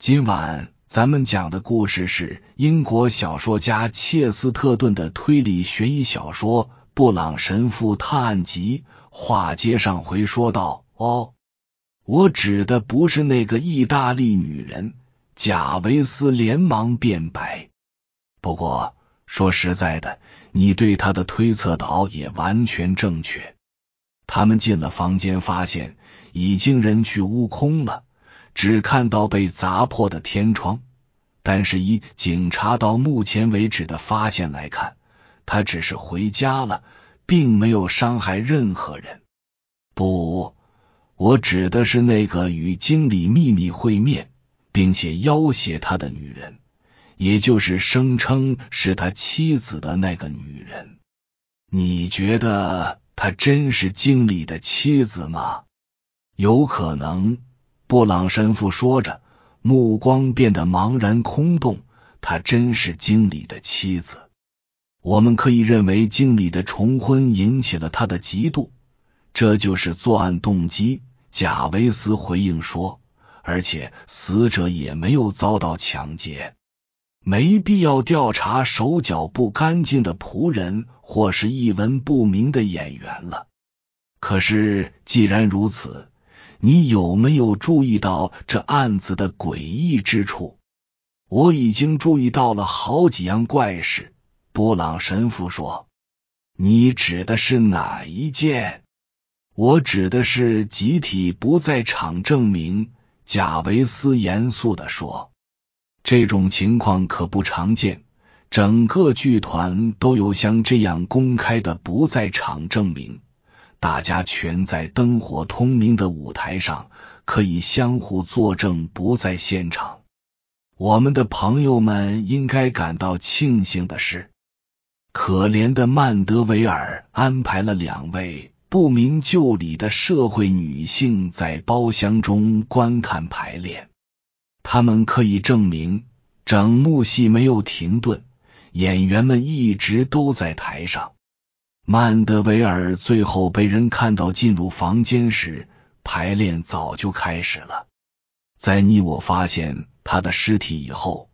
今晚咱们讲的故事是英国小说家切斯特顿的推理悬疑小说《布朗神父探案集》。话接上回说道：“哦，我指的不是那个意大利女人。”贾维斯连忙辩白。不过说实在的，你对他的推测倒也完全正确。他们进了房间，发现已经人去屋空了，只看到被砸破的天窗。但是以警察到目前为止的发现来看，他只是回家了，并没有伤害任何人。不，我指的是那个与经理秘密会面。并且要挟他的女人，也就是声称是他妻子的那个女人，你觉得她真是经理的妻子吗？有可能。布朗神父说着，目光变得茫然空洞。她真是经理的妻子。我们可以认为，经理的重婚引起了他的嫉妒，这就是作案动机。贾维斯回应说。而且死者也没有遭到抢劫，没必要调查手脚不干净的仆人或是一文不名的演员了。可是既然如此，你有没有注意到这案子的诡异之处？我已经注意到了好几样怪事。布朗神父说：“你指的是哪一件？”我指的是集体不在场证明。贾维斯严肃的说：“这种情况可不常见，整个剧团都有像这样公开的不在场证明，大家全在灯火通明的舞台上，可以相互作证不在现场。我们的朋友们应该感到庆幸的是，可怜的曼德维尔安排了两位。”不明就里的社会女性在包厢中观看排练，他们可以证明整幕戏没有停顿，演员们一直都在台上。曼德维尔最后被人看到进入房间时，排练早就开始了。在你我发现他的尸体以后，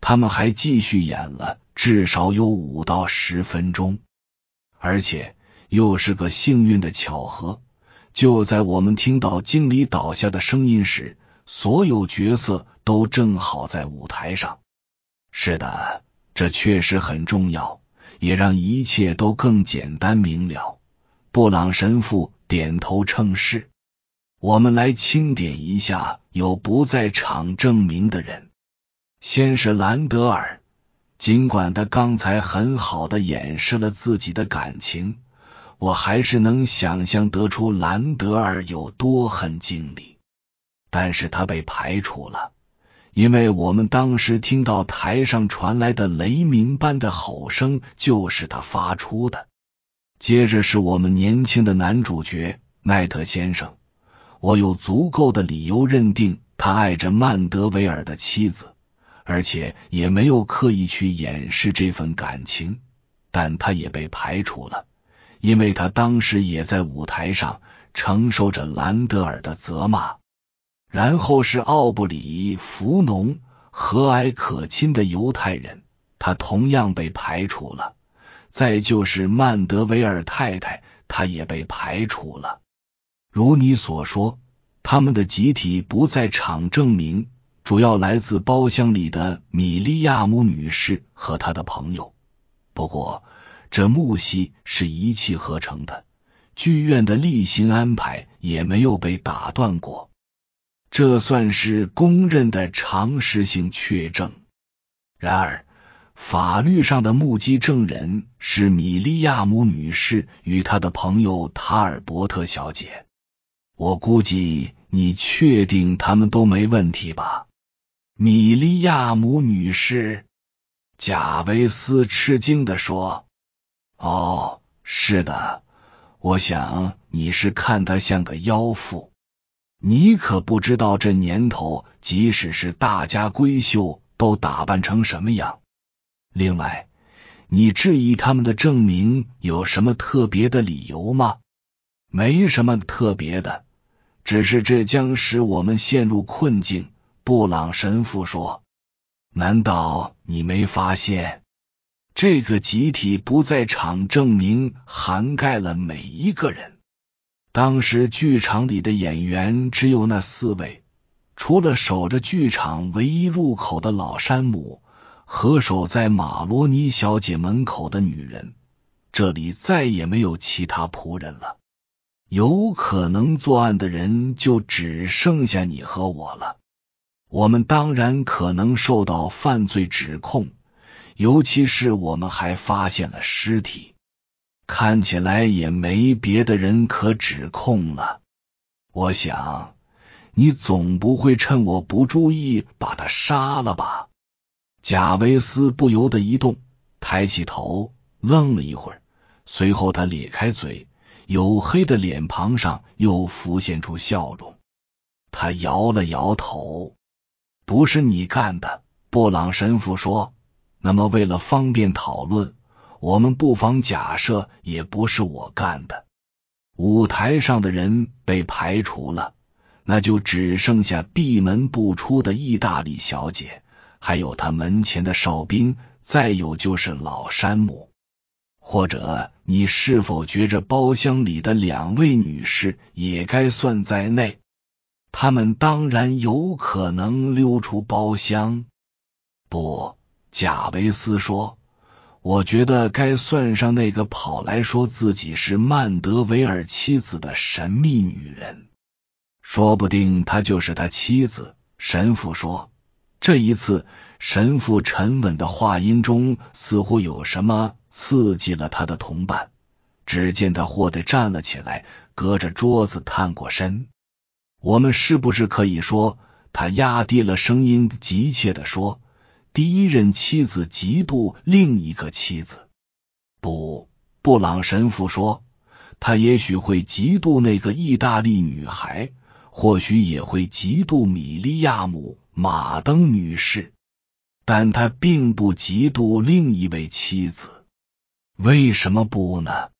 他们还继续演了至少有五到十分钟，而且。又是个幸运的巧合，就在我们听到经理倒下的声音时，所有角色都正好在舞台上。是的，这确实很重要，也让一切都更简单明了。布朗神父点头称是。我们来清点一下有不在场证明的人。先是兰德尔，尽管他刚才很好的掩饰了自己的感情。我还是能想象得出兰德尔有多恨经理，但是他被排除了，因为我们当时听到台上传来的雷鸣般的吼声就是他发出的。接着是我们年轻的男主角奈特先生，我有足够的理由认定他爱着曼德维尔的妻子，而且也没有刻意去掩饰这份感情，但他也被排除了。因为他当时也在舞台上承受着兰德尔的责骂，然后是奥布里弗农，和蔼可亲的犹太人，他同样被排除了。再就是曼德维尔太太，他也被排除了。如你所说，他们的集体不在场证明主要来自包厢里的米利亚姆女士和她的朋友。不过。这幕戏是一气呵成的，剧院的例行安排也没有被打断过，这算是公认的常识性确证。然而，法律上的目击证人是米利亚姆女士与她的朋友塔尔伯特小姐。我估计你确定他们都没问题吧？米利亚姆女士，贾维斯吃惊的说。哦，是的，我想你是看他像个妖妇。你可不知道这年头，即使是大家闺秀，都打扮成什么样。另外，你质疑他们的证明有什么特别的理由吗？没什么特别的，只是这将使我们陷入困境。布朗神父说：“难道你没发现，这个集体不在场证明涵盖了每一个人？当时剧场里的演员只有那四位，除了守着剧场唯一入口的老山姆和守在马罗尼小姐门口的女人，这里再也没有其他仆人了。有可能作案的人就只剩下你和我了。”我们当然可能受到犯罪指控，尤其是我们还发现了尸体，看起来也没别的人可指控了。我想，你总不会趁我不注意把他杀了吧？贾维斯不由得一动，抬起头，愣了一会儿，随后他咧开嘴，黝黑的脸庞上又浮现出笑容。他摇了摇头。不是你干的，布朗神父说。那么，为了方便讨论，我们不妨假设也不是我干的。舞台上的人被排除了，那就只剩下闭门不出的意大利小姐，还有他门前的哨兵，再有就是老山姆。或者，你是否觉着包厢里的两位女士也该算在内？他们当然有可能溜出包厢。不，贾维斯说：“我觉得该算上那个跑来说自己是曼德维尔妻子的神秘女人。说不定她就是他妻子。”神父说。这一次，神父沉稳的话音中似乎有什么刺激了他的同伴。只见他霍地站了起来，隔着桌子探过身。我们是不是可以说，他压低了声音，急切的说：“第一任妻子嫉妒另一个妻子。”不，布朗神父说：“他也许会嫉妒那个意大利女孩，或许也会嫉妒米利亚姆·马登女士，但他并不嫉妒另一位妻子。为什么不呢？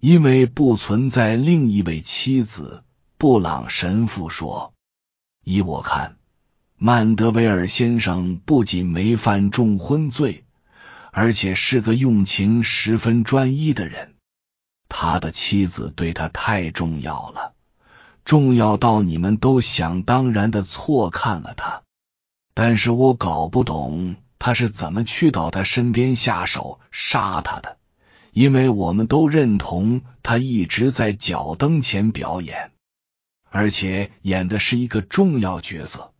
因为不存在另一位妻子。”布朗神父说：“依我看，曼德维尔先生不仅没犯重婚罪，而且是个用情十分专一的人。他的妻子对他太重要了，重要到你们都想当然的错看了他。但是我搞不懂他是怎么去到他身边下手杀他的，因为我们都认同他一直在脚蹬前表演。”而且演的是一个重要角色，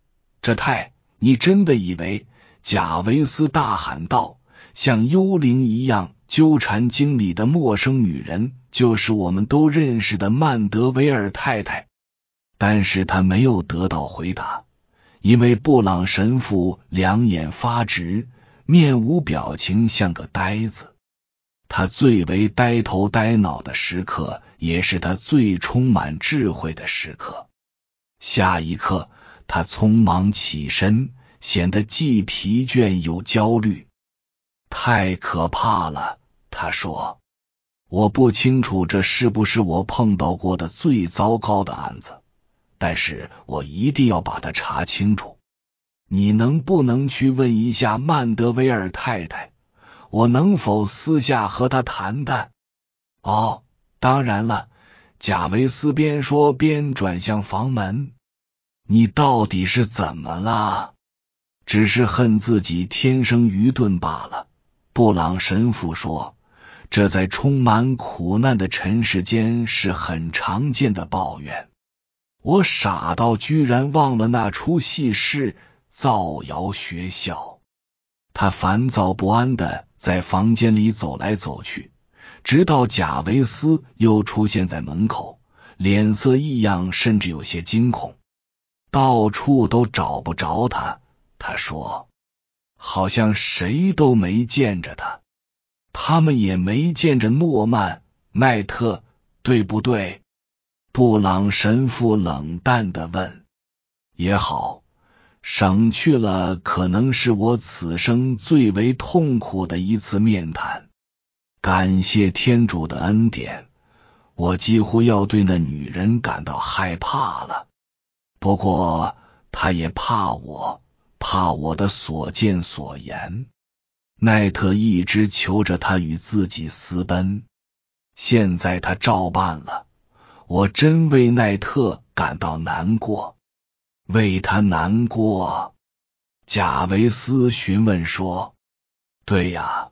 这太……你真的以为？贾维斯大喊道：“像幽灵一样纠缠经理的陌生女人，就是我们都认识的曼德维尔太太。”但是他没有得到回答，因为布朗神父两眼发直，面无表情，像个呆子。他最为呆头呆脑的时刻，也是他最充满智慧的时刻。下一刻，他匆忙起身，显得既疲倦又焦虑。太可怕了，他说：“我不清楚这是不是我碰到过的最糟糕的案子，但是我一定要把它查清楚。你能不能去问一下曼德维尔太太？”我能否私下和他谈谈？哦，当然了。贾维斯边说边转向房门。你到底是怎么了？只是恨自己天生愚钝罢了。布朗神父说：“这在充满苦难的尘世间是很常见的抱怨。”我傻到居然忘了那出戏是造谣学校。他烦躁不安的。在房间里走来走去，直到贾维斯又出现在门口，脸色异样，甚至有些惊恐。到处都找不着他，他说：“好像谁都没见着他，他们也没见着诺曼奈特，对不对？”布朗神父冷淡的问：“也好。”省去了可能是我此生最为痛苦的一次面谈。感谢天主的恩典，我几乎要对那女人感到害怕了。不过，他也怕我，怕我的所见所言。奈特一直求着他与自己私奔，现在他照办了。我真为奈特感到难过，为他难过。贾维斯询问说：“对呀，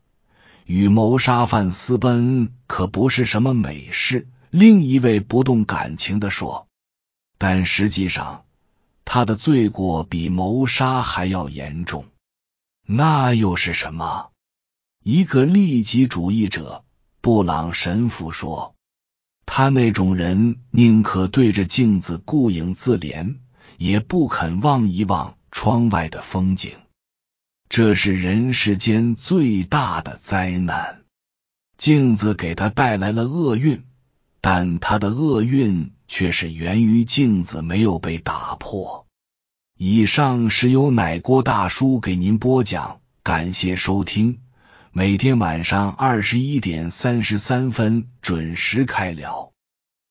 与谋杀犯私奔可不是什么美事。”另一位不动感情的说：“但实际上，他的罪过比谋杀还要严重。那又是什么？”一个利己主义者布朗神父说：“他那种人宁可对着镜子顾影自怜，也不肯望一望窗外的风景。这是人世间最大的灾难。镜子给他带来了厄运。”但他的厄运却是源于镜子没有被打破。以上是由奶锅大叔给您播讲，感谢收听。每天晚上二十一点三十三分准时开聊。